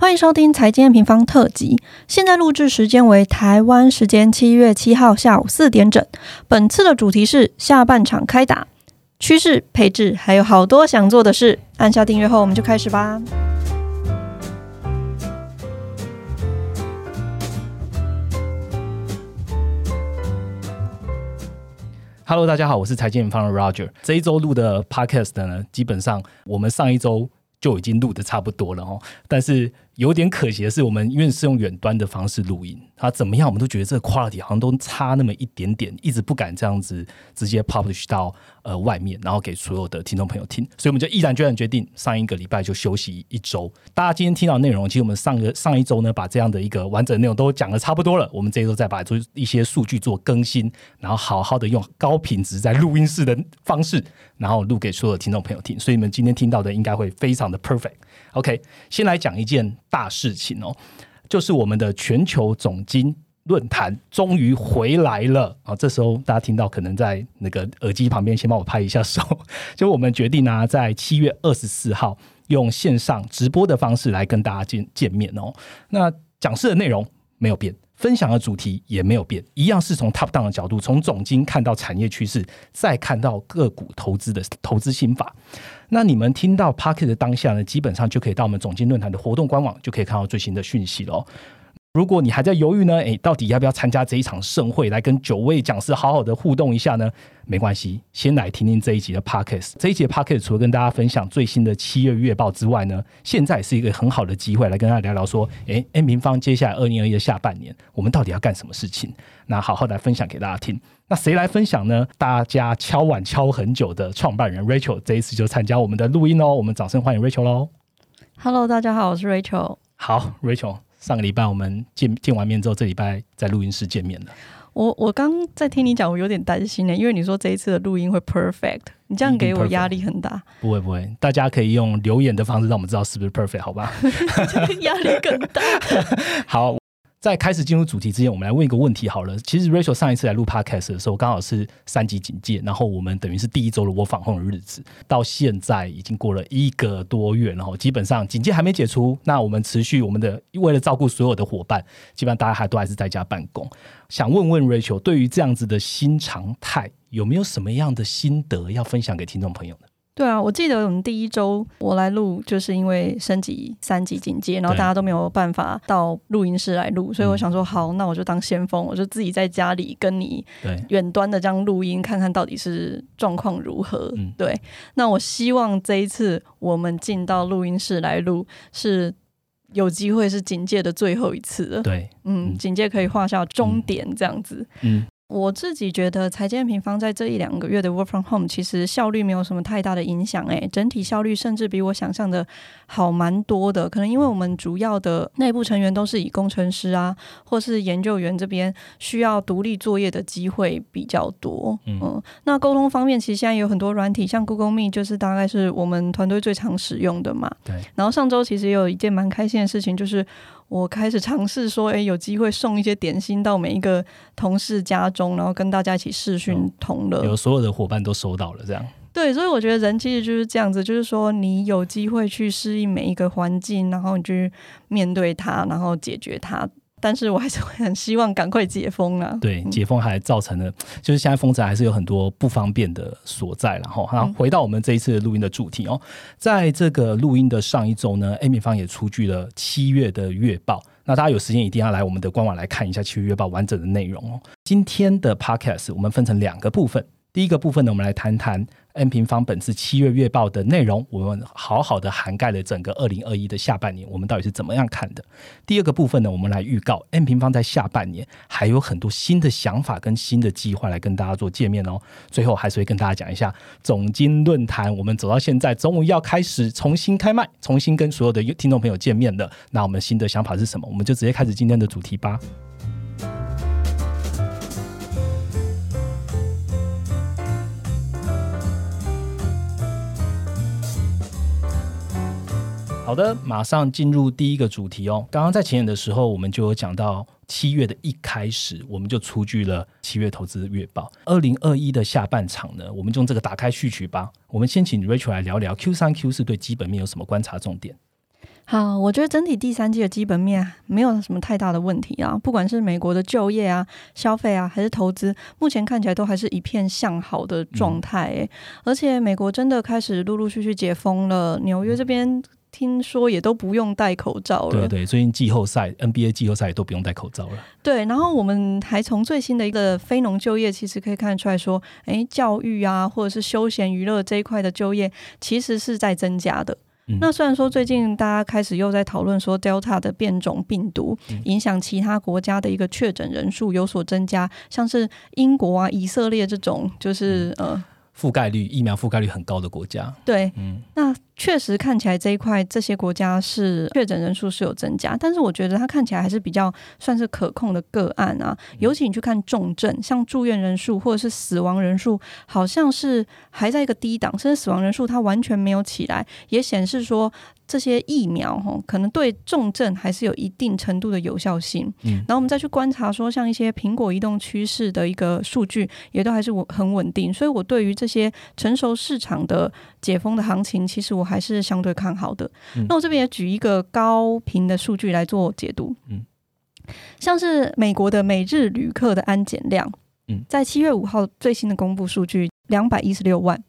欢迎收听财经平方特辑。现在录制时间为台湾时间七月七号下午四点整。本次的主题是下半场开打，趋势、配置，还有好多想做的事。按下订阅后，我们就开始吧。Hello，大家好，我是财经平方的 Roger。这一周录的 Podcast 呢，基本上我们上一周就已经录的差不多了哦，但是。有点可惜的是，我们因为是用远端的方式录音，它怎么样，我们都觉得这个 quality 好像都差那么一点点，一直不敢这样子直接 publish 到呃外面，然后给所有的听众朋友听，所以我们就毅然决然决定上一个礼拜就休息一周。大家今天听到内容，其实我们上个上一周呢，把这样的一个完整内容都讲的差不多了，我们这一周再把出一些数据做更新，然后好好的用高品质在录音室的方式，然后录给所有的听众朋友听，所以你们今天听到的应该会非常的 perfect。OK，先来讲一件大事情哦，就是我们的全球总金论坛终于回来了啊！这时候大家听到，可能在那个耳机旁边先帮我拍一下手。就我们决定呢，在七月二十四号用线上直播的方式来跟大家见见面哦。那讲师的内容没有变。分享的主题也没有变，一样是从 top down 的角度，从总经看到产业趋势，再看到个股投资的投资心法。那你们听到 Pocket 的当下呢，基本上就可以到我们总经论坛的活动官网，就可以看到最新的讯息喽。如果你还在犹豫呢，诶，到底要不要参加这一场盛会，来跟九位讲师好好的互动一下呢？没关系，先来听听这一集的 podcast。这一集的 podcast 除了跟大家分享最新的七月月报之外呢，现在是一个很好的机会来跟大家聊聊说，诶 n 平方接下来二零二一的下半年，我们到底要干什么事情？那好好来分享给大家听。那谁来分享呢？大家敲碗敲很久的创办人 Rachel 这一次就参加我们的录音哦。我们掌声欢迎 Rachel 喽！Hello，大家好，我是 Rachel。好，Rachel。上个礼拜我们见见完面之后，这礼拜在录音室见面了。我我刚在听你讲，我有点担心呢，因为你说这一次的录音会 perfect，你这样给我压力很大。不会不会，大家可以用留言的方式让我们知道是不是 perfect，好吧？压力更大。好。在开始进入主题之前，我们来问一个问题好了。其实 Rachel 上一次来录 Podcast 的时候，刚好是三级警戒，然后我们等于是第一周的我访控的日子，到现在已经过了一个多月，然后基本上警戒还没解除。那我们持续我们的为了照顾所有的伙伴，基本上大家还都还是在家办公。想问问 Rachel，对于这样子的新常态，有没有什么样的心得要分享给听众朋友呢？对啊，我记得我们第一周我来录，就是因为升级三级警戒，然后大家都没有办法到录音室来录，所以我想说，好，那我就当先锋，我就自己在家里跟你远端的这样录音，看看到底是状况如何。对，那我希望这一次我们进到录音室来录，是有机会是警戒的最后一次了。对，嗯，警戒可以画下终点，这样子。嗯。我自己觉得，财建平方在这一两个月的 work from home，其实效率没有什么太大的影响。诶，整体效率甚至比我想象的好蛮多的。可能因为我们主要的内部成员都是以工程师啊，或是研究员这边需要独立作业的机会比较多。嗯，那沟通方面，其实现在有很多软体，像 Google Meet，就是大概是我们团队最常使用的嘛。对。然后上周其实也有一件蛮开心的事情，就是。我开始尝试说，哎，有机会送一些点心到每一个同事家中，然后跟大家一起视讯同乐。有所有的伙伴都收到了，这样。对，所以我觉得人其实就是这样子，就是说你有机会去适应每一个环境，然后你去面对它，然后解决它。但是我还是会很希望赶快解封啊！对，解封还造成了，就是现在封城还是有很多不方便的所在。然后，好，回到我们这一次录音的主题哦，在这个录音的上一周呢，Amy 方也出具了七月的月报。那大家有时间一定要来我们的官网来看一下七月月报完整的内容哦。今天的 Podcast 我们分成两个部分，第一个部分呢，我们来谈谈。N 平方本次七月月报的内容，我们好好的涵盖了整个二零二一的下半年，我们到底是怎么样看的？第二个部分呢，我们来预告 N 平方在下半年还有很多新的想法跟新的计划来跟大家做见面哦。最后还是会跟大家讲一下总经论坛，我们走到现在，终于要开始重新开麦，重新跟所有的听众朋友见面了。那我们新的想法是什么？我们就直接开始今天的主题吧。好的，马上进入第一个主题哦。刚刚在前演的时候，我们就有讲到七月的一开始，我们就出具了七月投资月报。二零二一的下半场呢，我们就用这个打开序曲吧。我们先请 Rachel 来聊聊 Q 三 Q 四对基本面有什么观察重点。好，我觉得整体第三季的基本面没有什么太大的问题啊，不管是美国的就业啊、消费啊，还是投资，目前看起来都还是一片向好的状态。而且美国真的开始陆陆续续解封了，纽约这边听说也都不用戴口罩了。对对，最近季后赛 NBA 季后赛都不用戴口罩了。对，然后我们还从最新的一个非农就业，其实可以看得出来说，哎，教育啊，或者是休闲娱乐这一块的就业，其实是在增加的。那虽然说最近大家开始又在讨论说 Delta 的变种病毒影响其他国家的一个确诊人数有所增加，像是英国啊、以色列这种，就是呃。覆盖率疫苗覆盖率很高的国家，对，嗯，那确实看起来这一块这些国家是确诊人数是有增加，但是我觉得它看起来还是比较算是可控的个案啊。尤其你去看重症，像住院人数或者是死亡人数，好像是还在一个低档，甚至死亡人数它完全没有起来，也显示说。这些疫苗哈，可能对重症还是有一定程度的有效性。嗯，然后我们再去观察说，像一些苹果移动趋势的一个数据，也都还是稳很稳定。所以我对于这些成熟市场的解封的行情，其实我还是相对看好的。那我这边也举一个高频的数据来做解读。嗯，像是美国的每日旅客的安检量，嗯，在七月五号最新的公布数据，两百一十六万。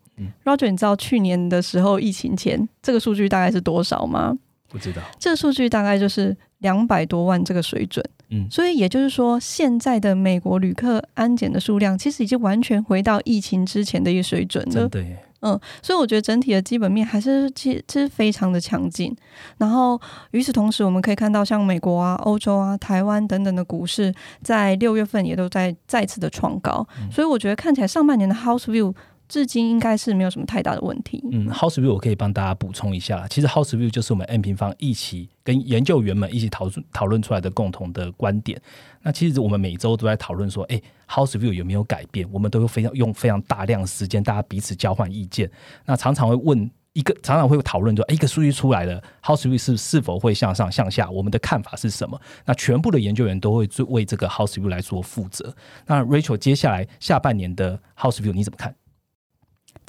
Roger，你知道去年的时候疫情前这个数据大概是多少吗？不知道。这个数据大概就是两百多万这个水准。嗯，所以也就是说，现在的美国旅客安检的数量其实已经完全回到疫情之前的一个水准了。对，嗯，所以我觉得整体的基本面还是其实非常的强劲。然后与此同时，我们可以看到像美国啊、欧洲啊、台湾等等的股市，在六月份也都在再次的创高。所以我觉得看起来上半年的 House View。至今应该是没有什么太大的问题。嗯，House View 我可以帮大家补充一下，其实 House View 就是我们 N 平方一起跟研究员们一起讨论讨论出来的共同的观点。那其实我们每周都在讨论说，哎，House View 有没有改变？我们都会非常用非常大量时间，大家彼此交换意见。那常常会问一个，常常会讨论说，一个数据出来了，House View 是是否会向上向下？我们的看法是什么？那全部的研究员都会为这个 House View 来做负责。那 Rachel 接下来下半年的 House View 你怎么看？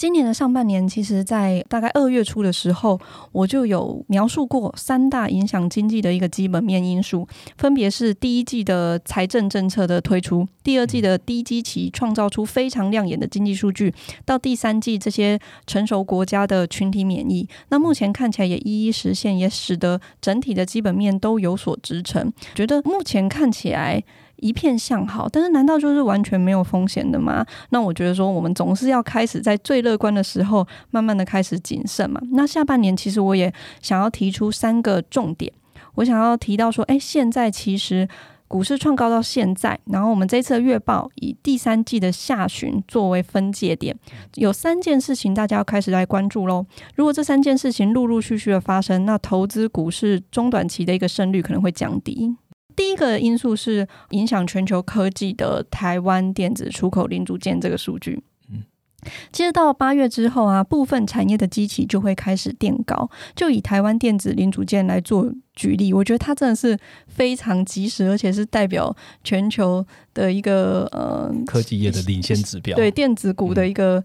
今年的上半年，其实，在大概二月初的时候，我就有描述过三大影响经济的一个基本面因素，分别是第一季的财政政策的推出，第二季的低基期创造出非常亮眼的经济数据，到第三季这些成熟国家的群体免疫，那目前看起来也一一实现，也使得整体的基本面都有所支撑。觉得目前看起来。一片向好，但是难道就是完全没有风险的吗？那我觉得说，我们总是要开始在最乐观的时候，慢慢的开始谨慎嘛。那下半年其实我也想要提出三个重点，我想要提到说，哎，现在其实股市创高到现在，然后我们这次的月报以第三季的下旬作为分界点，有三件事情大家要开始来关注喽。如果这三件事情陆陆续续的发生，那投资股市中短期的一个胜率可能会降低。第一个因素是影响全球科技的台湾电子出口零组件这个数据。嗯，其实到八月之后啊，部分产业的机器就会开始垫高。就以台湾电子零组件来做举例，我觉得它真的是非常及时，而且是代表全球的一个呃科技业的领先指标。对电子股的一个。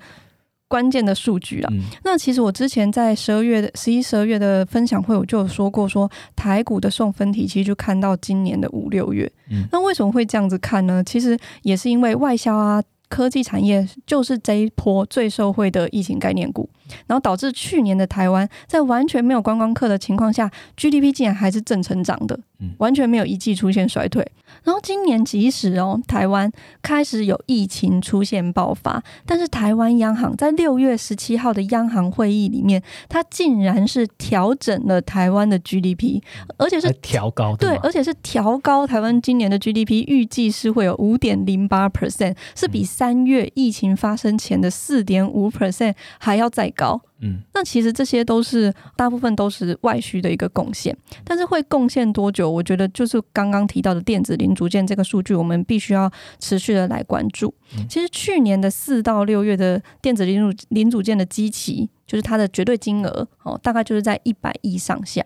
关键的数据啊，那其实我之前在十二月的十一、十二月的分享会，我就有说过，说台股的送分题其实就看到今年的五六月。那为什么会这样子看呢？其实也是因为外销啊。科技产业就是这一波最受惠的疫情概念股，然后导致去年的台湾在完全没有观光客的情况下，GDP 竟然还是正成长的，完全没有一季出现衰退。然后今年即使哦，台湾开始有疫情出现爆发，但是台湾央行在六月十七号的央行会议里面，它竟然是调整了台湾的 GDP，而且是调高，对，而且是调高台湾今年的 GDP，预计是会有五点零八 percent，是比。三月疫情发生前的四点五 percent 还要再高，嗯，那其实这些都是大部分都是外需的一个贡献，但是会贡献多久？我觉得就是刚刚提到的电子零组件这个数据，我们必须要持续的来关注。其实去年的四到六月的电子零组零组件的基期，就是它的绝对金额哦，大概就是在一百亿上下，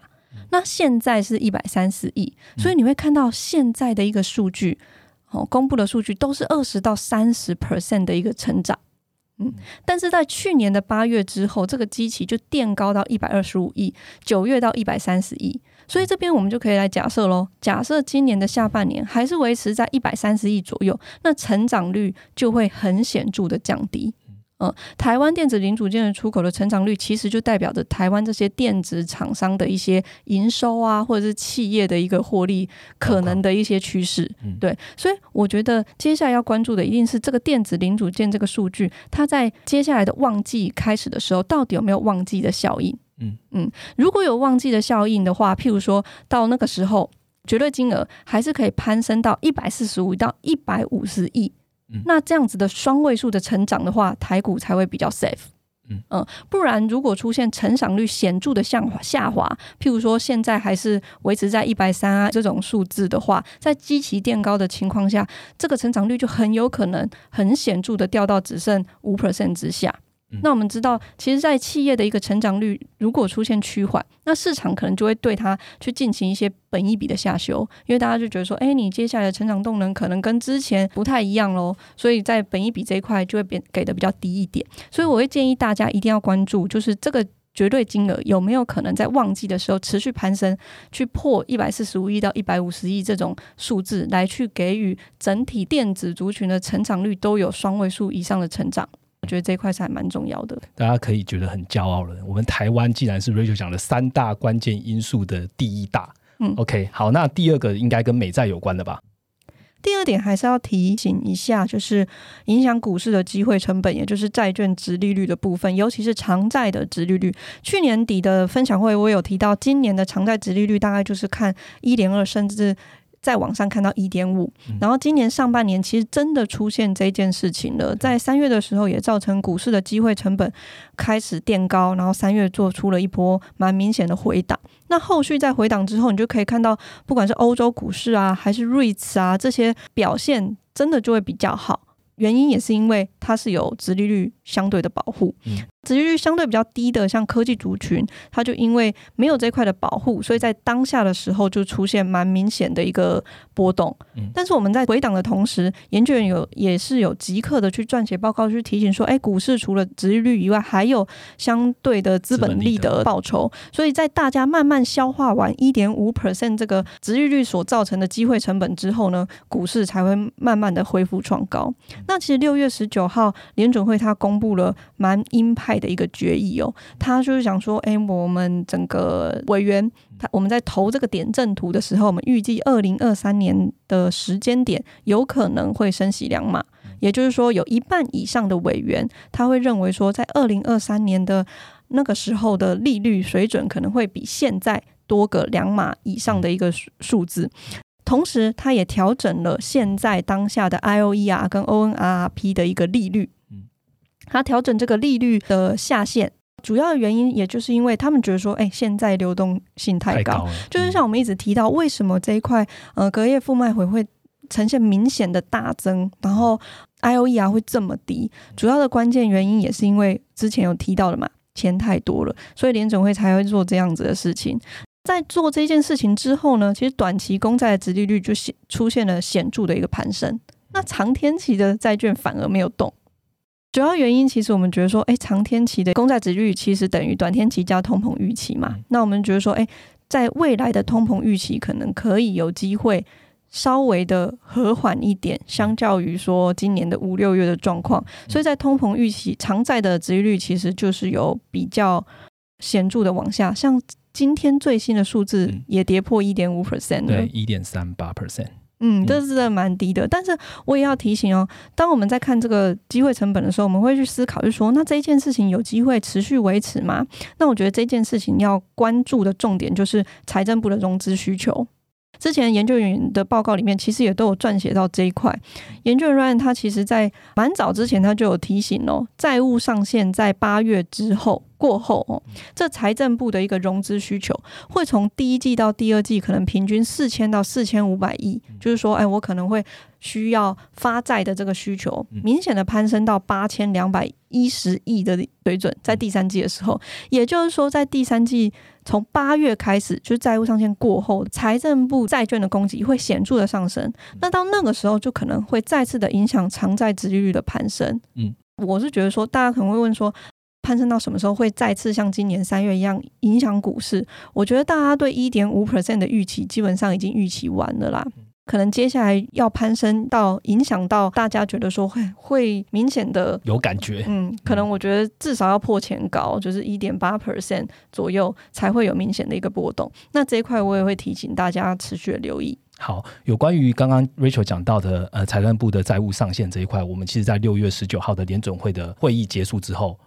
那现在是一百三十亿，所以你会看到现在的一个数据。哦，公布的数据都是二十到三十 percent 的一个成长，嗯，但是在去年的八月之后，这个机器就垫高到一百二十五亿，九月到一百三十亿，所以这边我们就可以来假设喽，假设今年的下半年还是维持在一百三十亿左右，那成长率就会很显著的降低。嗯，台湾电子零组件的出口的成长率，其实就代表着台湾这些电子厂商的一些营收啊，或者是企业的一个获利可能的一些趋势。对，所以我觉得接下来要关注的一定是这个电子零组件这个数据，它在接下来的旺季开始的时候，到底有没有旺季的效应？嗯嗯，如果有旺季的效应的话，譬如说到那个时候，绝对金额还是可以攀升到一百四十五到一百五十亿。那这样子的双位数的成长的话，台股才会比较 safe。嗯不然如果出现成长率显著的向下滑，譬如说现在还是维持在一百三啊这种数字的话，在基期垫高的情况下，这个成长率就很有可能很显著的掉到只剩五 percent 之下。那我们知道，其实，在企业的一个成长率如果出现趋缓，那市场可能就会对它去进行一些本益比的下修，因为大家就觉得说，哎，你接下来的成长动能可能跟之前不太一样喽，所以在本益比这一块就会变给的比较低一点。所以我会建议大家一定要关注，就是这个绝对金额有没有可能在旺季的时候持续攀升，去破一百四十五亿到一百五十亿这种数字，来去给予整体电子族群的成长率都有双位数以上的成长。我觉得这一块是还蛮重要的，大家可以觉得很骄傲了。我们台湾既然是 Rachel 讲的三大关键因素的第一大，嗯，OK，好，那第二个应该跟美债有关的吧？第二点还是要提醒一下，就是影响股市的机会成本，也就是债券值利率的部分，尤其是长债的值利率。去年底的分享会我有提到，今年的长债值利率大概就是看一点二，甚至。在网上看到一点五，然后今年上半年其实真的出现这件事情了，在三月的时候也造成股市的机会成本开始垫高，然后三月做出了一波蛮明显的回档。那后续在回档之后，你就可以看到，不管是欧洲股市啊，还是瑞 s 啊，这些表现真的就会比较好。原因也是因为它是有直利率相对的保护。殖利率相对比较低的，像科技族群，它就因为没有这块的保护，所以在当下的时候就出现蛮明显的一个波动。但是我们在回档的同时，研究员有也是有即刻的去撰写报告，去提醒说，哎，股市除了殖利率以外，还有相对的资本利得报酬。所以在大家慢慢消化完一点五 percent 这个殖利率所造成的机会成本之后呢，股市才会慢慢的恢复创高。那其实六月十九号联准会它公布了蛮鹰派。的一个决议哦，他就是想说，哎，我们整个委员，他我们在投这个点阵图的时候，我们预计二零二三年的时间点有可能会升息两码，也就是说，有一半以上的委员他会认为说，在二零二三年的那个时候的利率水准可能会比现在多个两码以上的一个数字，同时它也调整了现在当下的 I O E R 跟 O N R P 的一个利率。它调整这个利率的下限，主要的原因也就是因为他们觉得说，哎，现在流动性太高，就是像我们一直提到，为什么这一块呃隔夜负卖回会呈现明显的大增，然后 IOER 会这么低，主要的关键原因也是因为之前有提到的嘛，钱太多了，所以联总会才会做这样子的事情。在做这件事情之后呢，其实短期公债的殖利率就显出现了显著的一个攀升，那长天期的债券反而没有动。主要原因其实我们觉得说，哎，长天期的公债值率其实等于短天期加通膨预期嘛。那我们觉得说，哎，在未来的通膨预期可能可以有机会稍微的和缓一点，相较于说今年的五六月的状况。所以在通膨预期，长债的值率其实就是有比较显著的往下。像今天最新的数字也跌破一点五 percent，对，一点三八 percent。嗯，这是真的蛮低的，但是我也要提醒哦，当我们在看这个机会成本的时候，我们会去思考，就说那这一件事情有机会持续维持吗？那我觉得这件事情要关注的重点就是财政部的融资需求。之前研究员的报告里面，其实也都有撰写到这一块。研究员 Ryan 他其实在蛮早之前他就有提醒哦，债务上限在八月之后过后哦，这财政部的一个融资需求会从第一季到第二季可能平均四千到四千五百亿，就是说，哎，我可能会。需要发债的这个需求明显的攀升到八千两百一十亿的水准，在第三季的时候，也就是说，在第三季从八月开始，就是债务上限过后，财政部债券的供给会显著的上升。那到那个时候，就可能会再次的影响偿债殖利率的攀升。嗯，我是觉得说，大家可能会问说，攀升到什么时候会再次像今年三月一样影响股市？我觉得大家对一点五 percent 的预期基本上已经预期完了啦。可能接下来要攀升到影响到大家觉得说会会明显的有感觉，嗯，可能我觉得至少要破前高，就是一点八 percent 左右才会有明显的一个波动。那这一块我也会提醒大家持续的留意。好，有关于刚刚 Rachel 讲到的呃财政部的债务上限这一块，我们其实在六月十九号的联准会的会议结束之后。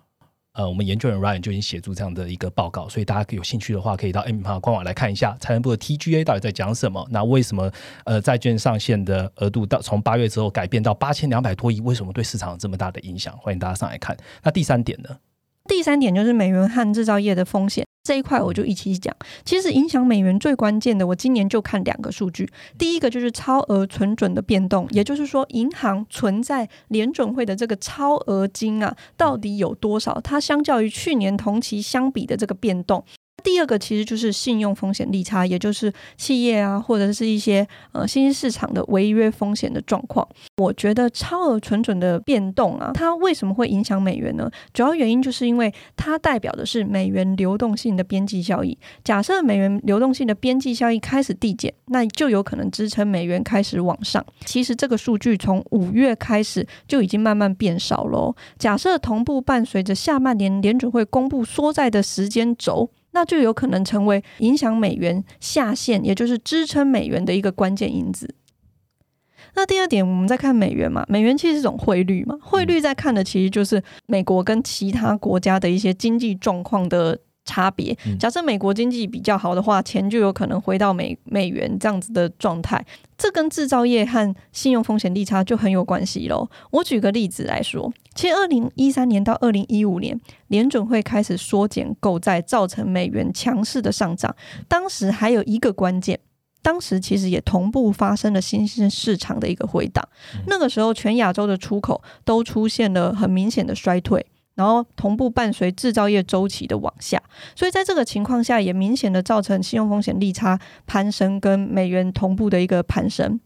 呃，我们研究员 Ryan 就已经写出这样的一个报告，所以大家有兴趣的话，可以到 M 盘官网来看一下财政部的 TGA 到底在讲什么。那为什么呃债券上限的额度到从八月之后改变到八千两百多亿？为什么对市场有这么大的影响？欢迎大家上来看。那第三点呢？第三点就是美元和制造业的风险。这一块我就一起讲。其实影响美元最关键的，我今年就看两个数据。第一个就是超额存准的变动，也就是说，银行存在联准会的这个超额金啊，到底有多少？它相较于去年同期相比的这个变动。第二个其实就是信用风险利差，也就是企业啊，或者是一些呃新兴市场的违约风险的状况。我觉得超额存准的变动啊，它为什么会影响美元呢？主要原因就是因为它代表的是美元流动性的边际效益。假设美元流动性的边际效益开始递减，那就有可能支撑美元开始往上。其实这个数据从五月开始就已经慢慢变少了。假设同步伴随着下半年联准会公布缩债的时间轴。那就有可能成为影响美元下限，也就是支撑美元的一个关键因子。那第二点，我们再看美元嘛，美元其实是种汇率嘛，汇率在看的其实就是美国跟其他国家的一些经济状况的。差别。假设美国经济比较好的话，钱就有可能回到美美元这样子的状态。这跟制造业和信用风险利差就很有关系喽。我举个例子来说，其实二零一三年到二零一五年，联准会开始缩减购债，造成美元强势的上涨。当时还有一个关键，当时其实也同步发生了新兴市场的一个回档。那个时候，全亚洲的出口都出现了很明显的衰退。然后同步伴随制造业周期的往下，所以在这个情况下，也明显的造成信用风险利差攀升，跟美元同步的一个攀升。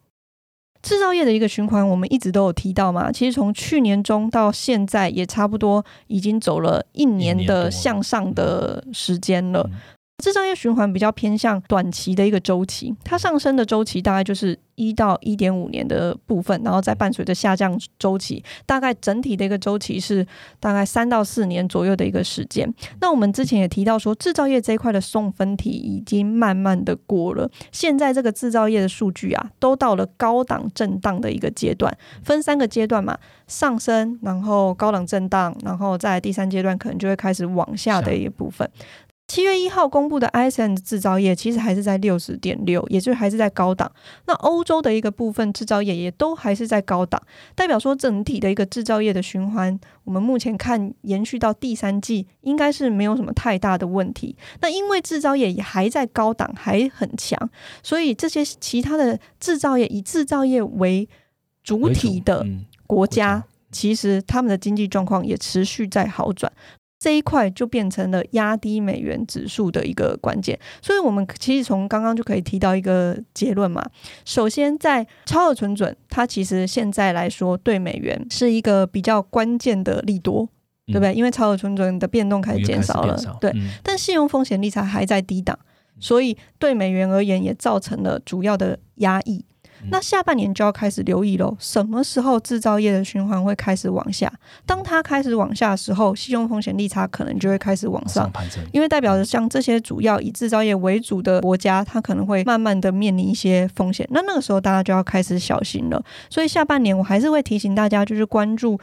制造业的一个循环，我们一直都有提到嘛，其实从去年中到现在，也差不多已经走了一年的向上的时间了。制造业循环比较偏向短期的一个周期，它上升的周期大概就是一到一点五年的部分，然后再伴随着下降周期，大概整体的一个周期是大概三到四年左右的一个时间。那我们之前也提到说，制造业这一块的送分题已经慢慢的过了，现在这个制造业的数据啊，都到了高档震荡的一个阶段，分三个阶段嘛，上升，然后高档震荡，然后在第三阶段可能就会开始往下的一部分。七月一号公布的 ISM 制造业其实还是在六十点六，也就还是在高档。那欧洲的一个部分制造业也都还是在高档，代表说整体的一个制造业的循环，我们目前看延续到第三季应该是没有什么太大的问题。那因为制造业也还在高档，还很强，所以这些其他的制造业以制造业为主体的国家，其实他们的经济状况也持续在好转。这一块就变成了压低美元指数的一个关键，所以我们其实从刚刚就可以提到一个结论嘛。首先，在超额存准，它其实现在来说对美元是一个比较关键的利多，对不对？因为超额存准的变动开始减少了，对。但信用风险利差还在低档，所以对美元而言也造成了主要的压抑。那下半年就要开始留意喽，什么时候制造业的循环会开始往下？当它开始往下的时候，信用风险利差可能就会开始往上，因为代表着像这些主要以制造业为主的国家，它可能会慢慢的面临一些风险。那那个时候大家就要开始小心了。所以下半年我还是会提醒大家，就是关注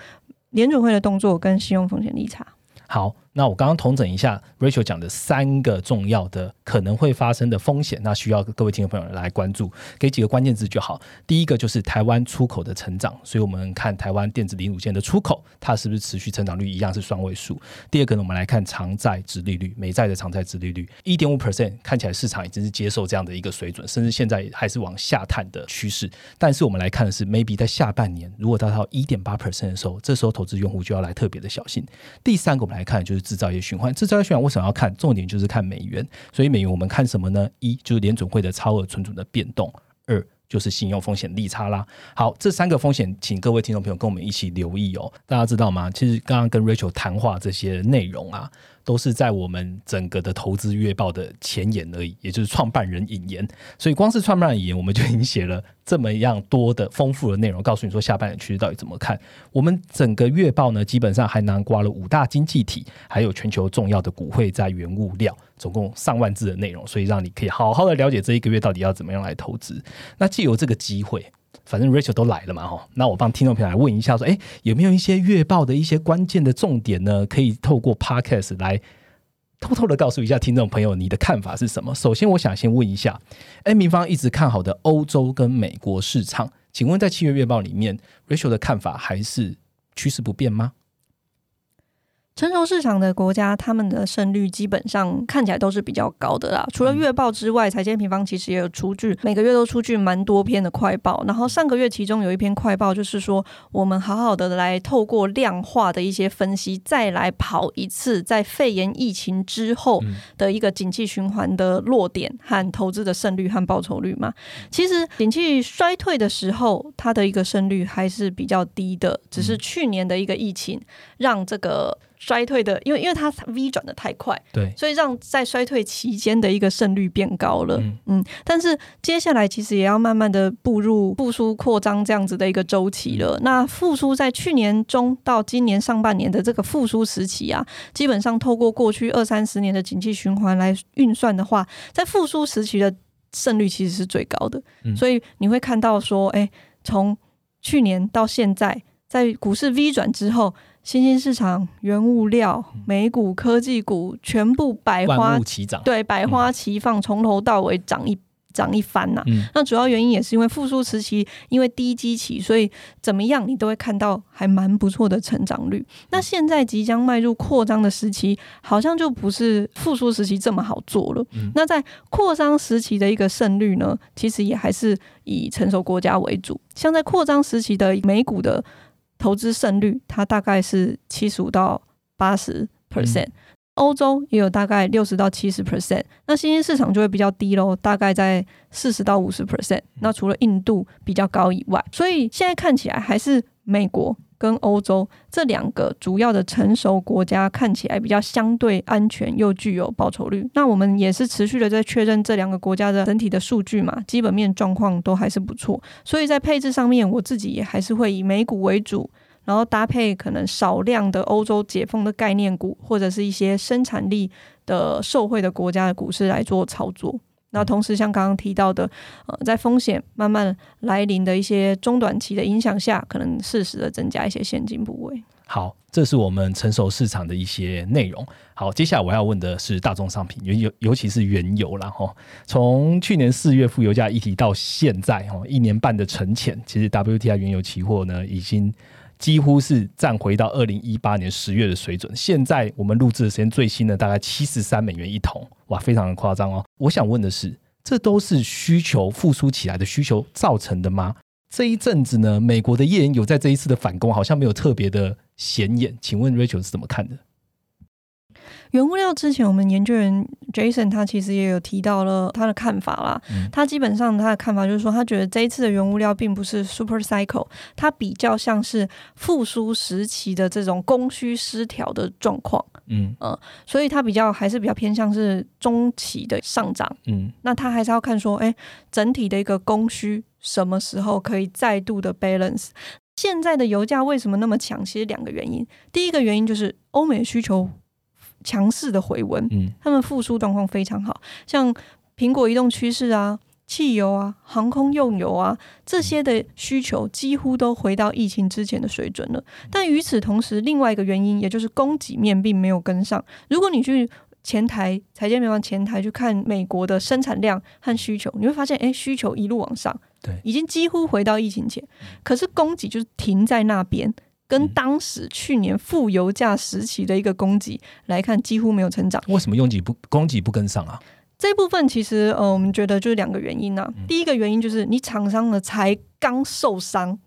联准会的动作跟信用风险利差。好。那我刚刚统整一下，Rachel 讲的三个重要的可能会发生的风险，那需要各位听众朋友来关注，给几个关键字就好。第一个就是台湾出口的成长，所以我们看台湾电子零组件的出口，它是不是持续成长率一样是双位数。第二个呢，我们来看长债值利率，美债的长债值利率一点五 percent，看起来市场已经是接受这样的一个水准，甚至现在还是往下探的趋势。但是我们来看的是，maybe 在下半年如果达到一点八 percent 的时候，这时候投资用户就要来特别的小心。第三个我们来看就是。制造业循环，制造业循环为什么要看？重点就是看美元。所以美元我们看什么呢？一就是联准会的超额存储的变动；二就是信用风险利差啦。好，这三个风险，请各位听众朋友跟我们一起留意哦。大家知道吗？其实刚刚跟 Rachel 谈话这些内容啊。都是在我们整个的投资月报的前言而已，也就是创办人引言。所以光是创办人引言，我们就已经写了这么样多的丰富的内容，告诉你说下半年趋势到底怎么看。我们整个月报呢，基本上还囊括了五大经济体，还有全球重要的股汇在原物料，总共上万字的内容，所以让你可以好好的了解这一个月到底要怎么样来投资。那借由这个机会。反正 Rachel 都来了嘛，哈，那我帮听众朋友来问一下，说，哎，有没有一些月报的一些关键的重点呢？可以透过 Podcast 来偷偷的告诉一下听众朋友，你的看法是什么？首先，我想先问一下，N 明方一直看好的欧洲跟美国市场，请问在七月月报里面，Rachel 的看法还是趋势不变吗？成熟市场的国家，他们的胜率基本上看起来都是比较高的啦。除了月报之外，财经平方其实也有出具，每个月都出具蛮多篇的快报。然后上个月其中有一篇快报，就是说我们好好的来透过量化的一些分析，再来跑一次在肺炎疫情之后的一个景气循环的落点和投资的胜率和报酬率嘛。其实景气衰退的时候，它的一个胜率还是比较低的，只是去年的一个疫情让这个。衰退的，因为因为它 V 转的太快，对，所以让在衰退期间的一个胜率变高了，嗯，但是接下来其实也要慢慢的步入复苏扩张这样子的一个周期了。那复苏在去年中到今年上半年的这个复苏时期啊，基本上透过过去二三十年的景气循环来运算的话，在复苏时期的胜率其实是最高的。所以你会看到说，哎，从去年到现在，在股市 V 转之后。新兴市场、原物料、美股、科技股全部百花齐涨，对，百花齐放，从头到尾涨一涨一番呐。那主要原因也是因为复苏时期，因为低基期，所以怎么样你都会看到还蛮不错的成长率。那现在即将迈入扩张的时期，好像就不是复苏时期这么好做了。那在扩张时期的一个胜率呢，其实也还是以成熟国家为主，像在扩张时期的美股的。投资胜率，它大概是七十五到八十 percent，欧洲也有大概六十到七十 percent，那新兴市场就会比较低喽，大概在四十到五十 percent。那除了印度比较高以外，所以现在看起来还是美国。跟欧洲这两个主要的成熟国家看起来比较相对安全又具有报酬率，那我们也是持续的在确认这两个国家的整体的数据嘛，基本面状况都还是不错，所以在配置上面，我自己也还是会以美股为主，然后搭配可能少量的欧洲解封的概念股，或者是一些生产力的受惠的国家的股市来做操作。那同时，像刚刚提到的，呃，在风险慢慢来临的一些中短期的影响下，可能适时的增加一些现金部位。好，这是我们成熟市场的一些内容。好，接下来我要问的是大宗商品，原油，尤其是原油了哈。从去年四月负油价一提到现在哈，一年半的沉潜，其实 WTI 原油期货呢，已经几乎是站回到二零一八年十月的水准。现在我们录制的时间最新的大概七十三美元一桶。哇，非常的夸张哦！我想问的是，这都是需求复苏起来的需求造成的吗？这一阵子呢，美国的页岩油在这一次的反攻好像没有特别的显眼，请问 Rachel 是怎么看的？原物料之前，我们研究员 Jason 他其实也有提到了他的看法啦。他基本上他的看法就是说，他觉得这一次的原物料并不是 super cycle，它比较像是复苏时期的这种供需失调的状况。嗯嗯，所以它比较还是比较偏向是中期的上涨。嗯，那他还是要看说，哎，整体的一个供需什么时候可以再度的 balance？现在的油价为什么那么强？其实两个原因，第一个原因就是欧美的需求。强势的回温，嗯，他们复苏状况非常好，像苹果移动趋势啊、汽油啊、航空用油啊这些的需求几乎都回到疫情之前的水准了。但与此同时，另外一个原因，也就是供给面并没有跟上。如果你去前台财经美方前台去看美国的生产量和需求，你会发现，哎，需求一路往上，对，已经几乎回到疫情前，可是供给就是停在那边。跟当时去年负油价时期的一个供给来看，几乎没有成长。为什么供给不供给不跟上啊？这部分其实呃，我们觉得就是两个原因呢。第一个原因就是你厂商呢才刚受伤。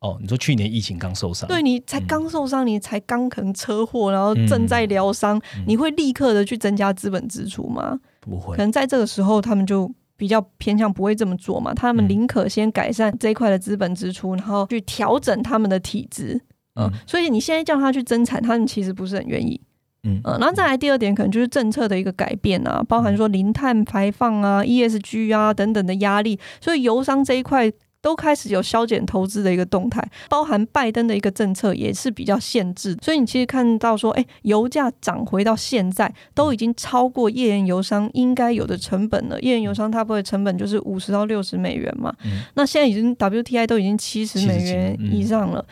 哦，你说去年疫情刚受伤，对你才刚受伤，你才刚可能车祸，然后正在疗伤，你会立刻的去增加资本支出吗？不会。可能在这个时候，他们就比较偏向不会这么做嘛，他们宁可先改善这一块的资本支出，然后去调整他们的体质。嗯，所以你现在叫他去增产，他们其实不是很愿意。嗯然后再来第二点，可能就是政策的一个改变啊，包含说零碳排放啊、ESG 啊等等的压力，所以油商这一块都开始有削减投资的一个动态，包含拜登的一个政策也是比较限制。所以你其实看到说，哎，油价涨回到现在都已经超过页岩油商应该有的成本了。页岩油商它不会成本就是五十到六十美元嘛，那现在已经 WTI 都已经七十美元以上了。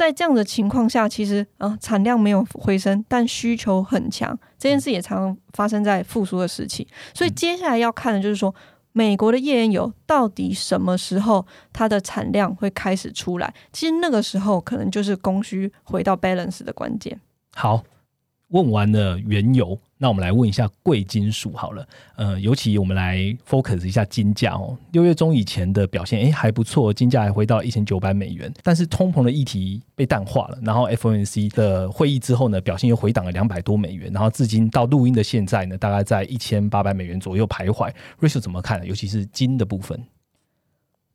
在这样的情况下，其实啊产量没有回升，但需求很强，这件事也常常发生在复苏的时期。所以接下来要看的就是说，美国的页岩油到底什么时候它的产量会开始出来？其实那个时候可能就是供需回到 balance 的关键。好。问完了原油，那我们来问一下贵金属好了。呃，尤其我们来 focus 一下金价哦。六月中以前的表现，哎还不错，金价还回到一千九百美元。但是通膨的议题被淡化了，然后 FOMC 的会议之后呢，表现又回档了两百多美元。然后至今到录音的现在呢，大概在一千八百美元左右徘徊。瑞 o 怎么看？尤其是金的部分。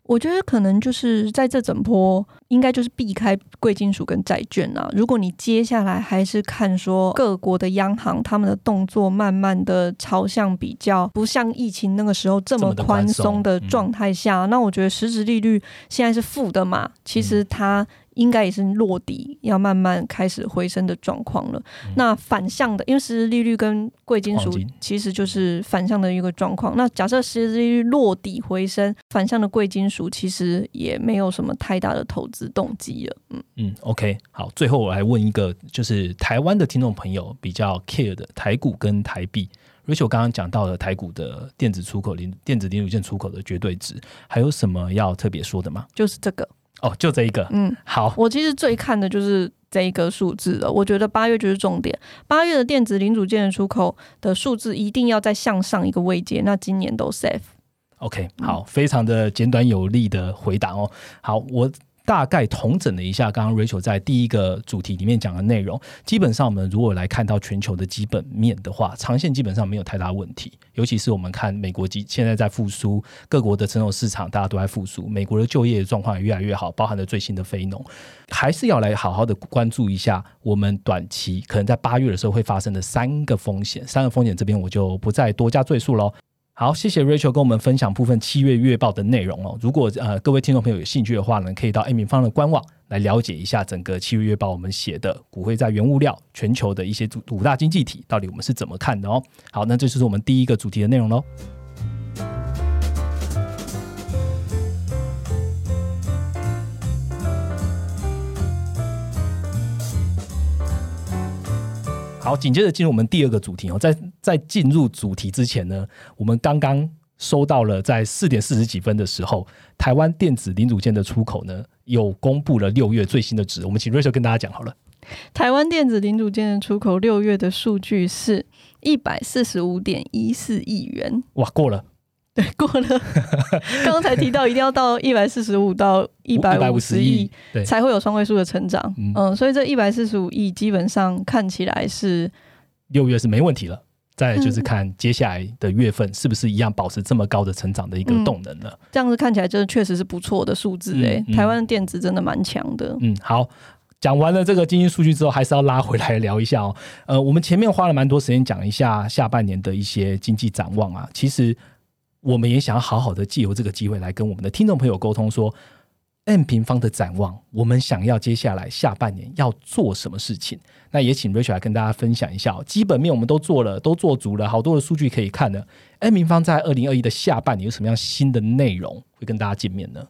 我觉得可能就是在这整波，应该就是避开贵金属跟债券啊。如果你接下来还是看说各国的央行他们的动作慢慢的朝向比较不像疫情那个时候这么宽松的状态下，那我觉得实质利率现在是负的嘛，其实它。应该也是落底，要慢慢开始回升的状况了。那反向的，因为实质利率跟贵金属其实就是反向的一个状况。那假设实质利率落底回升，反向的贵金属其实也没有什么太大的投资动机了。嗯嗯，OK，好，最后我来问一个，就是台湾的听众朋友比较 care 的台股跟台币。Rachel 刚刚讲到了台股的电子出口零电子零组件出口的绝对值，还有什么要特别说的吗？就是这个。哦，就这一个，嗯，好，我其实最看的就是这一个数字了。我觉得八月就是重点，八月的电子零组件的出口的数字一定要再向上一个位阶，那今年都 safe。OK，好，非常的简短有力的回答哦。好，我。大概统整了一下，刚刚 Rachel 在第一个主题里面讲的内容，基本上我们如果来看到全球的基本面的话，长线基本上没有太大问题。尤其是我们看美国基现在在复苏，各国的成熟市场大家都在复苏，美国的就业状况也越来越好，包含了最新的非农，还是要来好好的关注一下我们短期可能在八月的时候会发生的三个风险，三个风险这边我就不再多加赘述喽。好，谢谢 Rachel 跟我们分享部分七月月报的内容哦。如果呃各位听众朋友有兴趣的话呢，可以到 A 米方的官网来了解一下整个七月月报我们写的骨灰在原物料全球的一些五大经济体到底我们是怎么看的哦。好，那这就是我们第一个主题的内容喽。好，紧接着进入我们第二个主题哦。在在进入主题之前呢，我们刚刚收到了在四点四十几分的时候，台湾电子零组件的出口呢有公布了六月最新的值。我们请 Rachel 跟大家讲好了。台湾电子零组件的出口六月的数据是一百四十五点一四亿元。哇，过了。对，过了。刚才提到一定要到一百四十五到一百五十亿，才会有双位数的成长。嗯，所以这一百四十五亿基本上看起来是六月是没问题了。再就是看接下来的月份是不是一样保持这么高的成长的一个动能了。这样子看起来，真的确实是不错的数字哎。台湾的电子真的蛮强的。嗯，好，讲完了这个经济数据之后，还是要拉回来聊一下哦。呃，我们前面花了蛮多时间讲一下下半年的一些经济展望啊，其实。我们也想要好好的借由这个机会来跟我们的听众朋友沟通，说 M 平方的展望，我们想要接下来下半年要做什么事情？那也请 Rachel 来跟大家分享一下。基本面我们都做了，都做足了，好多的数据可以看的。M 平方在二零二一的下半年有什么样新的内容会跟大家见面呢？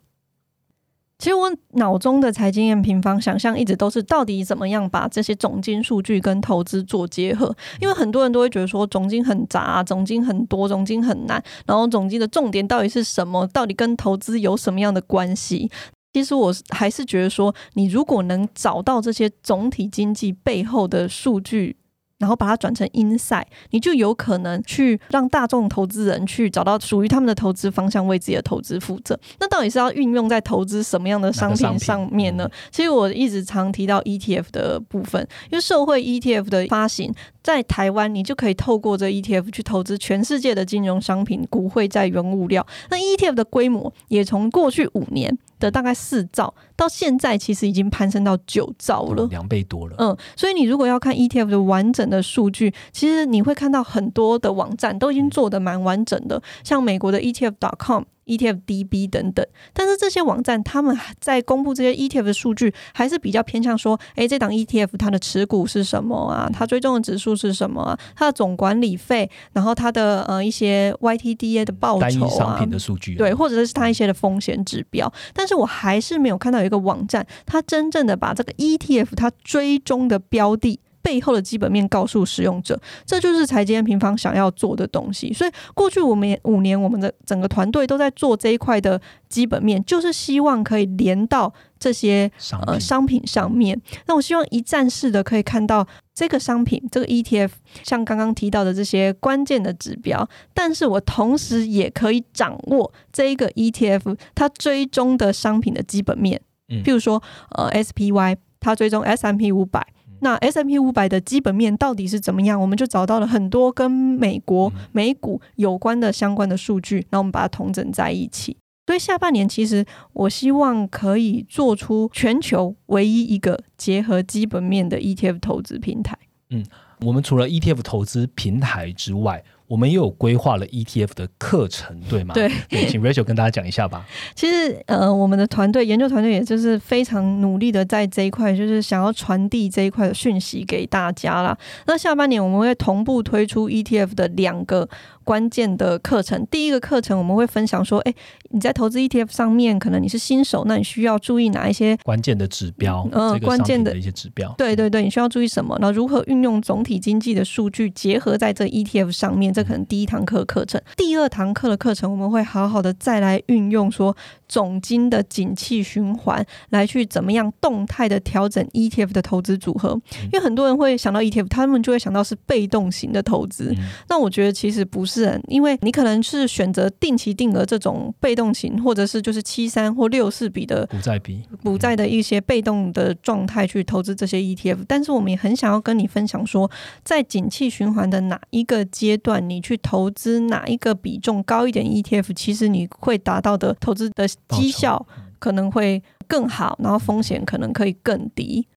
其实我脑中的财经验平方想象一直都是到底怎么样把这些总金数据跟投资做结合，因为很多人都会觉得说总金很杂，总金很多，总金很难，然后总金的重点到底是什么？到底跟投资有什么样的关系？其实我还是觉得说，你如果能找到这些总体经济背后的数据。然后把它转成 inside，你就有可能去让大众投资人去找到属于他们的投资方向，为自己的投资负责。那到底是要运用在投资什么样的商品上面呢？其实我一直常提到 ETF 的部分，因为社会 ETF 的发行在台湾，你就可以透过这 ETF 去投资全世界的金融商品、股汇、在原物料。那 ETF 的规模也从过去五年。的大概四兆，到现在其实已经攀升到九兆了，两倍多了。嗯，所以你如果要看 ETF 的完整的数据，其实你会看到很多的网站都已经做的蛮完整的，像美国的 ETF.com。ETF DB 等等，但是这些网站他们在公布这些 ETF 的数据，还是比较偏向说，哎，这档 ETF 它的持股是什么啊？它追踪的指数是什么啊？它的总管理费，然后它的呃一些 YTDA 的报酬啊，商品的数据，对，或者是它一些的风险指标。但是我还是没有看到有一个网站，它真正的把这个 ETF 它追踪的标的。背后的基本面告诉使用者，这就是财经平方想要做的东西。所以过去我们五年，我们的整个团队都在做这一块的基本面，就是希望可以连到这些呃商品上面。那我希望一站式的可以看到这个商品，这个 ETF，像刚刚提到的这些关键的指标，但是我同时也可以掌握这一个 ETF 它追踪的商品的基本面。嗯，譬如说呃 SPY，它追踪 S M P 五百。那 S M P 五百的基本面到底是怎么样？我们就找到了很多跟美国美股有关的相关的数据，那我们把它统整在一起。所以下半年其实我希望可以做出全球唯一一个结合基本面的 E T F 投资平台。嗯，我们除了 E T F 投资平台之外。我们也有规划了 ETF 的课程，对吗？对，请 Rachel 跟大家讲一下吧。其实，呃，我们的团队研究团队也就是非常努力的在这一块，就是想要传递这一块的讯息给大家啦。那下半年我们会同步推出 ETF 的两个。关键的课程，第一个课程我们会分享说，哎，你在投资 ETF 上面，可能你是新手，那你需要注意哪一些关键的指标？嗯，关键的一些指标。对对对，你需要注意什么？那如何运用总体经济的数据结合在这 ETF 上面？这可能第一堂课课程。第二堂课的课程，我们会好好的再来运用说总金的景气循环，来去怎么样动态的调整 ETF 的投资组合。因为很多人会想到 ETF，他们就会想到是被动型的投资。那我觉得其实不是。是，因为你可能是选择定期定额这种被动型，或者是就是七三或六四比的股债比股债的一些被动的状态去投资这些 ETF，但是我们也很想要跟你分享说，在景气循环的哪一个阶段，你去投资哪一个比重高一点 ETF，其实你会达到的投资的绩效可能会更好，然后风险可能可以更低。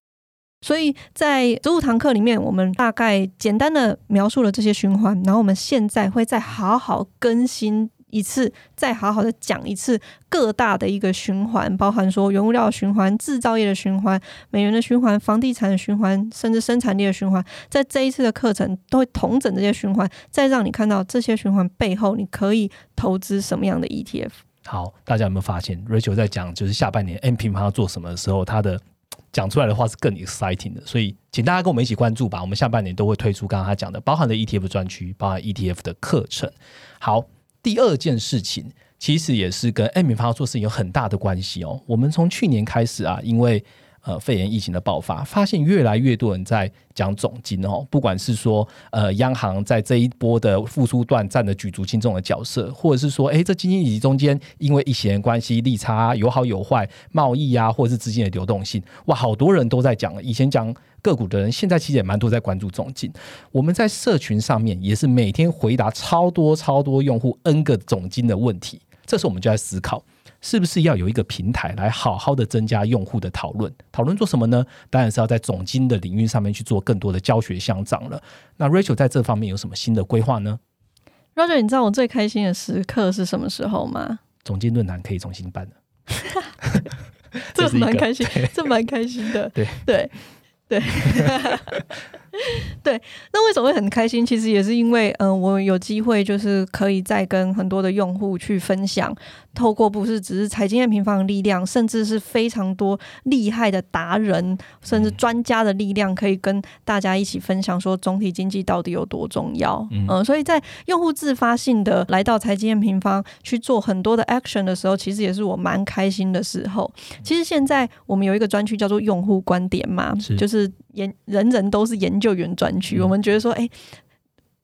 所以在十五堂课里面，我们大概简单的描述了这些循环，然后我们现在会再好好更新一次，再好好的讲一次各大的一个循环，包含说原物料循环、制造业的循环、美元的循环、房地产的循环，甚至生产力的循环，在这一次的课程都会同整这些循环，再让你看到这些循环背后你可以投资什么样的 ETF。好，大家有没有发现，Rachel 在讲就是下半年 M 平方要做什么的时候，他的。讲出来的话是更 exciting 的，所以请大家跟我们一起关注吧。我们下半年都会推出刚刚他讲的，包含的 ETF 专区，包含 ETF 的课程。好，第二件事情其实也是跟 M 平方做事情有很大的关系哦。我们从去年开始啊，因为呃，肺炎疫情的爆发，发现越来越多人在讲总金哦，不管是说呃，央行在这一波的复苏段占的举足轻重的角色，或者是说，哎，这基金以及中间因为一些关系利差有好有坏，贸易啊，或者是资金的流动性，哇，好多人都在讲。以前讲个股的人，现在其实也蛮多在关注总金。我们在社群上面也是每天回答超多超多用户 N 个总金的问题，这时候我们就在思考。是不是要有一个平台来好好的增加用户的讨论？讨论做什么呢？当然是要在总金的领域上面去做更多的教学相长了。那 Rachel 在这方面有什么新的规划呢？Roger，你知道我最开心的时刻是什么时候吗？总金论坛可以重新办了，这蛮开心，这蛮开心的。对对。对，对，那为什么会很开心？其实也是因为，嗯，我有机会就是可以再跟很多的用户去分享透过不是只是财经验平方的力量，甚至是非常多厉害的达人，甚至专家的力量，可以跟大家一起分享说总体经济到底有多重要。嗯，所以在用户自发性的来到财经验平方去做很多的 action 的时候，其实也是我蛮开心的时候。其实现在我们有一个专区叫做用户观点嘛，就是研人人都是研究员专区，我们觉得说，哎，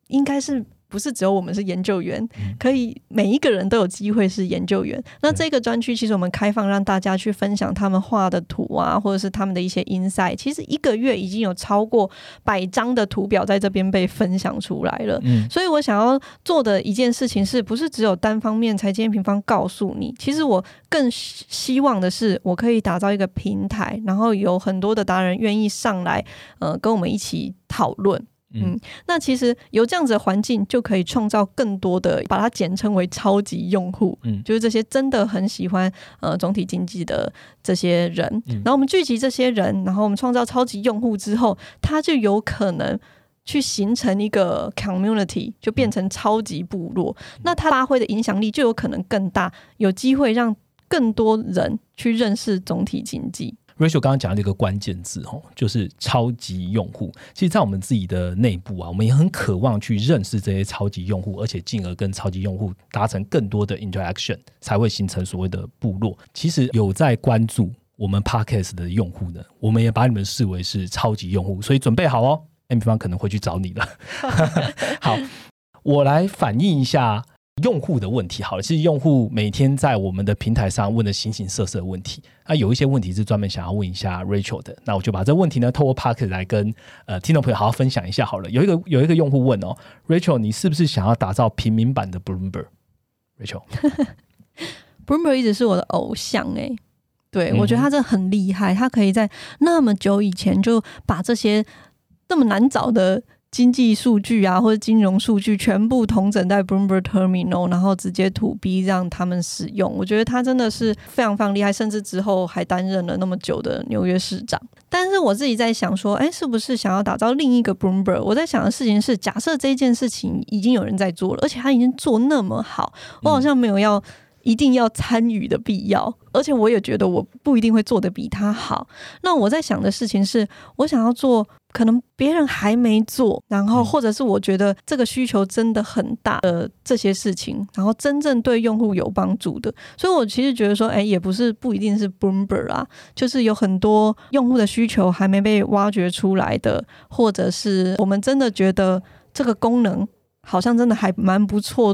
应该是。不是只有我们是研究员，可以每一个人都有机会是研究员。那这个专区其实我们开放让大家去分享他们画的图啊，或者是他们的一些 insight。其实一个月已经有超过百张的图表在这边被分享出来了。嗯，所以我想要做的一件事情是不是只有单方面财经平方告诉你？其实我更希望的是，我可以打造一个平台，然后有很多的达人愿意上来，呃，跟我们一起讨论。嗯，那其实有这样子的环境，就可以创造更多的，把它简称为超级用户。嗯，就是这些真的很喜欢呃总体经济的这些人。然后我们聚集这些人，然后我们创造超级用户之后，他就有可能去形成一个 community，就变成超级部落。那他发挥的影响力就有可能更大，有机会让更多人去认识总体经济。Rachel 刚刚讲的一个关键字哦，就是超级用户。其实，在我们自己的内部啊，我们也很渴望去认识这些超级用户，而且进而跟超级用户达成更多的 interaction，才会形成所谓的部落。其实有在关注我们 Podcast 的用户呢，我们也把你们视为是超级用户，所以准备好哦，M 平方可能会去找你了。好，我来反映一下。用户的问题好了，其实用户每天在我们的平台上问的形形色色的问题，那，有一些问题是专门想要问一下 Rachel 的，那我就把这问题呢透过 Park 来跟呃听众朋友好好分享一下好了。有一个有一个用户问哦，Rachel，你是不是想要打造平民版的 Bloomberg？Rachel，Bloomberg 一直是我的偶像哎，对我觉得他真的很厉害，他可以在那么久以前就把这些那么难找的。经济数据啊，或者金融数据，全部同整在 Bloomberg Terminal，然后直接 to B 让他们使用。我觉得他真的是非常非常厉害，甚至之后还担任了那么久的纽约市长。但是我自己在想说，哎，是不是想要打造另一个 Bloomberg？我在想的事情是，假设这件事情已经有人在做了，而且他已经做那么好，我好像没有要一定要参与的必要。而且我也觉得我不一定会做的比他好。那我在想的事情是，我想要做。可能别人还没做，然后或者是我觉得这个需求真的很大的这些事情，然后真正对用户有帮助的，所以我其实觉得说，哎，也不是不一定是 Bloomberg 啊，就是有很多用户的需求还没被挖掘出来的，或者是我们真的觉得这个功能好像真的还蛮不错。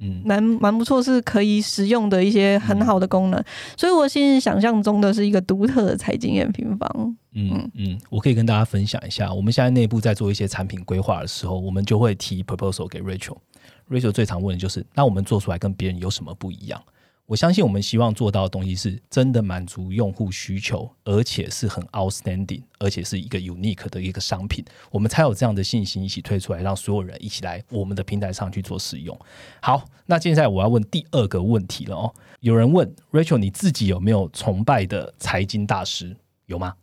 嗯，蛮蛮不错，是可以使用的一些很好的功能，所以我现在想象中的是一个独特的财经验平方。嗯嗯，我可以跟大家分享一下，我们现在内部在做一些产品规划的时候，我们就会提 proposal 给 Rachel。Rachel 最常问的就是，那我们做出来跟别人有什么不一样？我相信我们希望做到的东西是真的满足用户需求，而且是很 outstanding，而且是一个 unique 的一个商品，我们才有这样的信心一起推出来，让所有人一起来我们的平台上去做使用。好，那现在我要问第二个问题了哦。有人问 Rachel，你自己有没有崇拜的财经大师？有吗？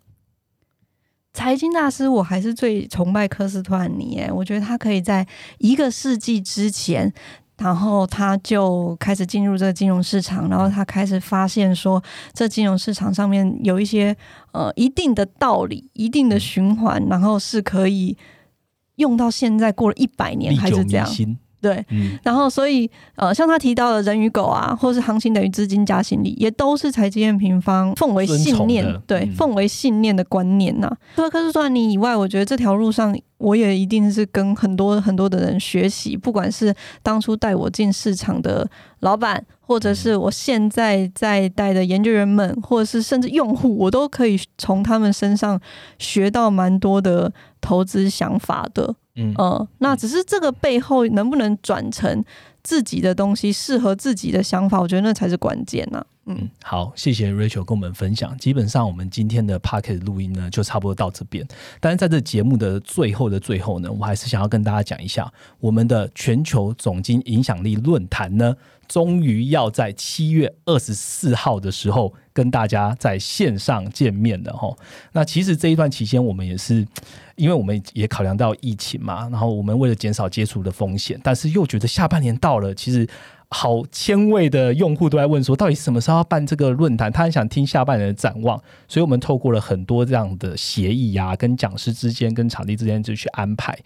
财经大师，我还是最崇拜科斯托尼耶。我觉得他可以在一个世纪之前。然后他就开始进入这个金融市场，然后他开始发现说，这金融市场上面有一些呃一定的道理、一定的循环，然后是可以用到现在过了一百年还是这样。对，然后所以呃，像他提到的人与狗啊，或是行情等于资金加心理，也都是财经院平方奉为信念，对，奉为信念的观念呐。除了科斯托尼以外，我觉得这条路上我也一定是跟很多很多的人学习，不管是当初带我进市场的老板，或者是我现在在带的研究员们，或者是甚至用户，我都可以从他们身上学到蛮多的投资想法的。嗯那只是这个背后能不能转成自己的东西，适合自己的想法，我觉得那才是关键呐。嗯，好，谢谢 Rachel 跟我们分享。基本上我们今天的 p o c k e t 录音呢，就差不多到这边。但是在这节目的最后的最后呢，我还是想要跟大家讲一下，我们的全球总经影响力论坛呢，终于要在七月二十四号的时候跟大家在线上见面的哈。那其实这一段期间，我们也是。因为我们也考量到疫情嘛，然后我们为了减少接触的风险，但是又觉得下半年到了，其实好千位的用户都在问说，到底什么时候要办这个论坛？他很想听下半年的展望，所以我们透过了很多这样的协议啊，跟讲师之间、跟场地之间就去安排，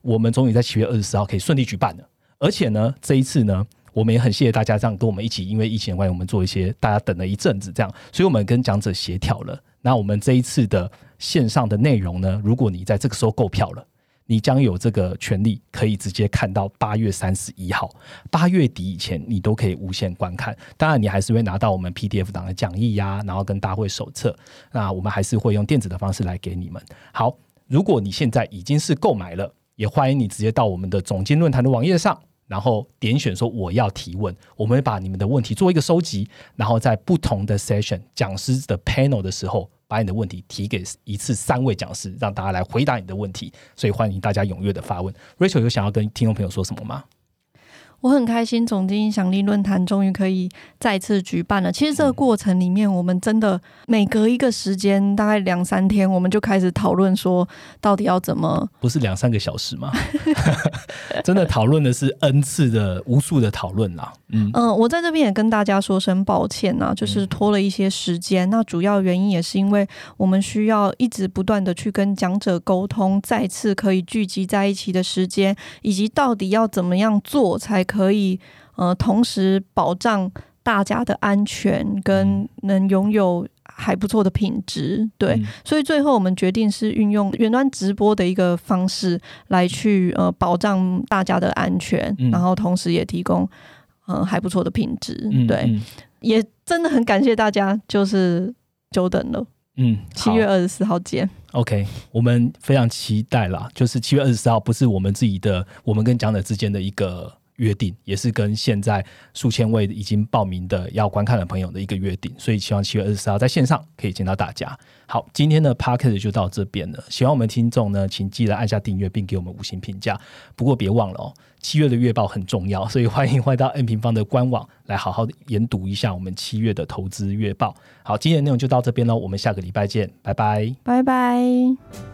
我们终于在七月二十四号可以顺利举办了。而且呢，这一次呢。我们也很谢谢大家这样跟我们一起，因为疫情的关系，我们做一些大家等了一阵子这样，所以我们跟讲者协调了。那我们这一次的线上的内容呢，如果你在这个时候购票了，你将有这个权利可以直接看到八月三十一号，八月底以前你都可以无限观看。当然，你还是会拿到我们 PDF 档的讲义呀，然后跟大会手册。那我们还是会用电子的方式来给你们。好，如果你现在已经是购买了，也欢迎你直接到我们的总监论坛的网页上。然后点选说我要提问，我们会把你们的问题做一个收集，然后在不同的 session 讲师的 panel 的时候，把你的问题提给一次三位讲师，让大家来回答你的问题。所以欢迎大家踊跃的发问。Rachel 有想要跟听众朋友说什么吗？我很开心，总经影响力论坛终于可以再次举办了。其实这个过程里面，我们真的每隔一个时间，大概两三天，我们就开始讨论说，到底要怎么？不是两三个小时吗？真的讨论的是 N 次的无数的讨论啦。嗯嗯，我在这边也跟大家说声抱歉啊，就是拖了一些时间。那主要原因也是因为我们需要一直不断的去跟讲者沟通，再次可以聚集在一起的时间，以及到底要怎么样做才。可以，呃，同时保障大家的安全，跟能拥有还不错的品质，对。所以最后我们决定是运用远端直播的一个方式来去呃保障大家的安全，然后同时也提供呃还不错的品质，对。也真的很感谢大家，就是久等了。嗯，七月二十四号见。OK，我们非常期待啦。就是七月二十四号，不是我们自己的，我们跟讲者之间的一个。约定也是跟现在数千位已经报名的要观看的朋友的一个约定，所以希望七月二十四号在线上可以见到大家。好，今天的 p a r k a s 就到这边了。喜欢我们听众呢，请记得按下订阅并给我们五星评价。不过别忘了哦，七月的月报很重要，所以欢迎回到 N 平方的官网来好好研读一下我们七月的投资月报。好，今天的内容就到这边喽，我们下个礼拜见，拜拜，拜拜。